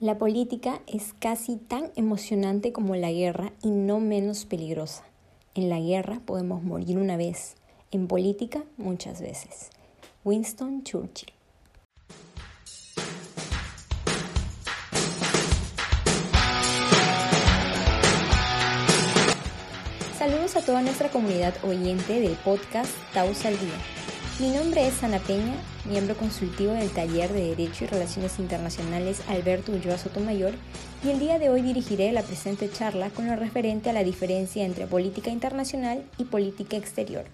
La política es casi tan emocionante como la guerra y no menos peligrosa. En la guerra podemos morir una vez, en política muchas veces. Winston Churchill. Saludos a toda nuestra comunidad oyente del podcast Taus al Día. Mi nombre es Ana Peña, miembro consultivo del Taller de Derecho y Relaciones Internacionales Alberto Ulloa Sotomayor, y el día de hoy dirigiré la presente charla con lo referente a la diferencia entre política internacional y política exterior.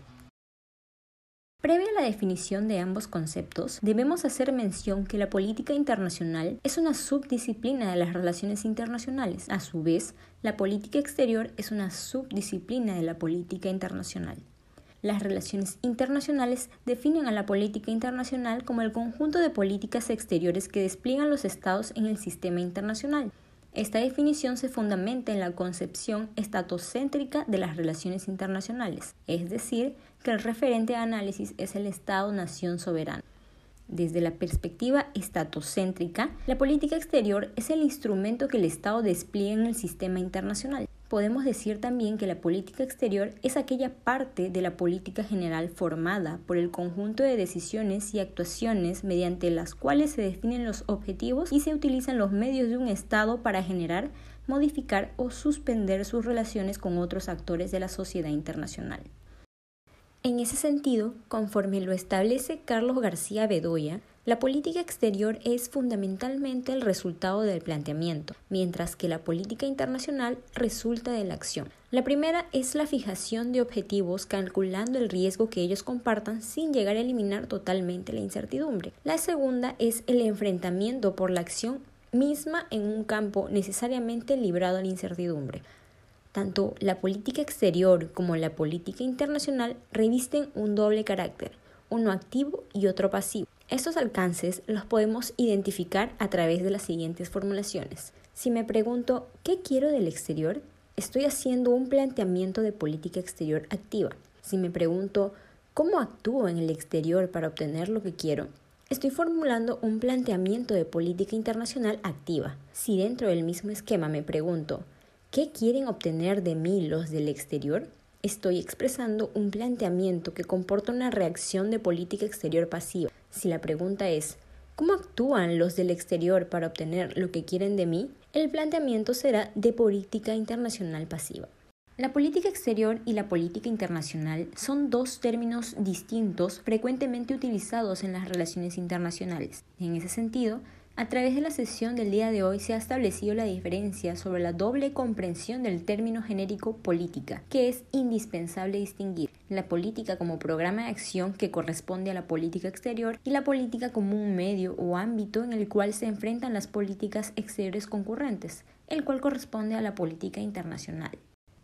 Previa a la definición de ambos conceptos, debemos hacer mención que la política internacional es una subdisciplina de las relaciones internacionales. A su vez, la política exterior es una subdisciplina de la política internacional. Las relaciones internacionales definen a la política internacional como el conjunto de políticas exteriores que despliegan los estados en el sistema internacional. Esta definición se fundamenta en la concepción estatocéntrica de las relaciones internacionales, es decir, que el referente de análisis es el Estado-nación soberano. Desde la perspectiva estatocéntrica, la política exterior es el instrumento que el Estado despliega en el sistema internacional podemos decir también que la política exterior es aquella parte de la política general formada por el conjunto de decisiones y actuaciones mediante las cuales se definen los objetivos y se utilizan los medios de un Estado para generar, modificar o suspender sus relaciones con otros actores de la sociedad internacional. En ese sentido, conforme lo establece Carlos García Bedoya, la política exterior es fundamentalmente el resultado del planteamiento, mientras que la política internacional resulta de la acción. La primera es la fijación de objetivos calculando el riesgo que ellos compartan sin llegar a eliminar totalmente la incertidumbre. La segunda es el enfrentamiento por la acción misma en un campo necesariamente librado a la incertidumbre. Tanto la política exterior como la política internacional revisten un doble carácter, uno activo y otro pasivo. Estos alcances los podemos identificar a través de las siguientes formulaciones. Si me pregunto ¿qué quiero del exterior? Estoy haciendo un planteamiento de política exterior activa. Si me pregunto ¿cómo actúo en el exterior para obtener lo que quiero? Estoy formulando un planteamiento de política internacional activa. Si dentro del mismo esquema me pregunto ¿qué quieren obtener de mí los del exterior? Estoy expresando un planteamiento que comporta una reacción de política exterior pasiva. Si la pregunta es ¿cómo actúan los del exterior para obtener lo que quieren de mí? El planteamiento será de política internacional pasiva. La política exterior y la política internacional son dos términos distintos frecuentemente utilizados en las relaciones internacionales. En ese sentido, a través de la sesión del día de hoy se ha establecido la diferencia sobre la doble comprensión del término genérico política, que es indispensable distinguir la política como programa de acción que corresponde a la política exterior y la política como un medio o ámbito en el cual se enfrentan las políticas exteriores concurrentes, el cual corresponde a la política internacional.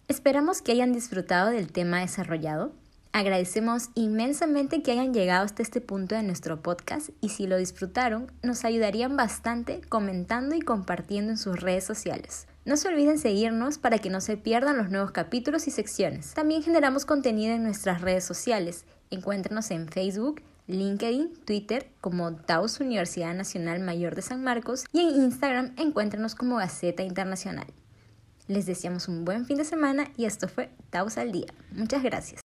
Esperamos que hayan disfrutado del tema desarrollado. Agradecemos inmensamente que hayan llegado hasta este punto de nuestro podcast y si lo disfrutaron, nos ayudarían bastante comentando y compartiendo en sus redes sociales. No se olviden seguirnos para que no se pierdan los nuevos capítulos y secciones. También generamos contenido en nuestras redes sociales. Encuéntranos en Facebook, LinkedIn, Twitter como Taos Universidad Nacional Mayor de San Marcos y en Instagram encuéntranos como Gaceta Internacional. Les deseamos un buen fin de semana y esto fue Taos al Día. Muchas gracias.